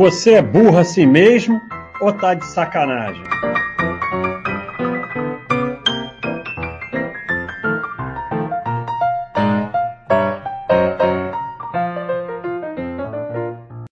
Você é burro assim mesmo ou tá de sacanagem?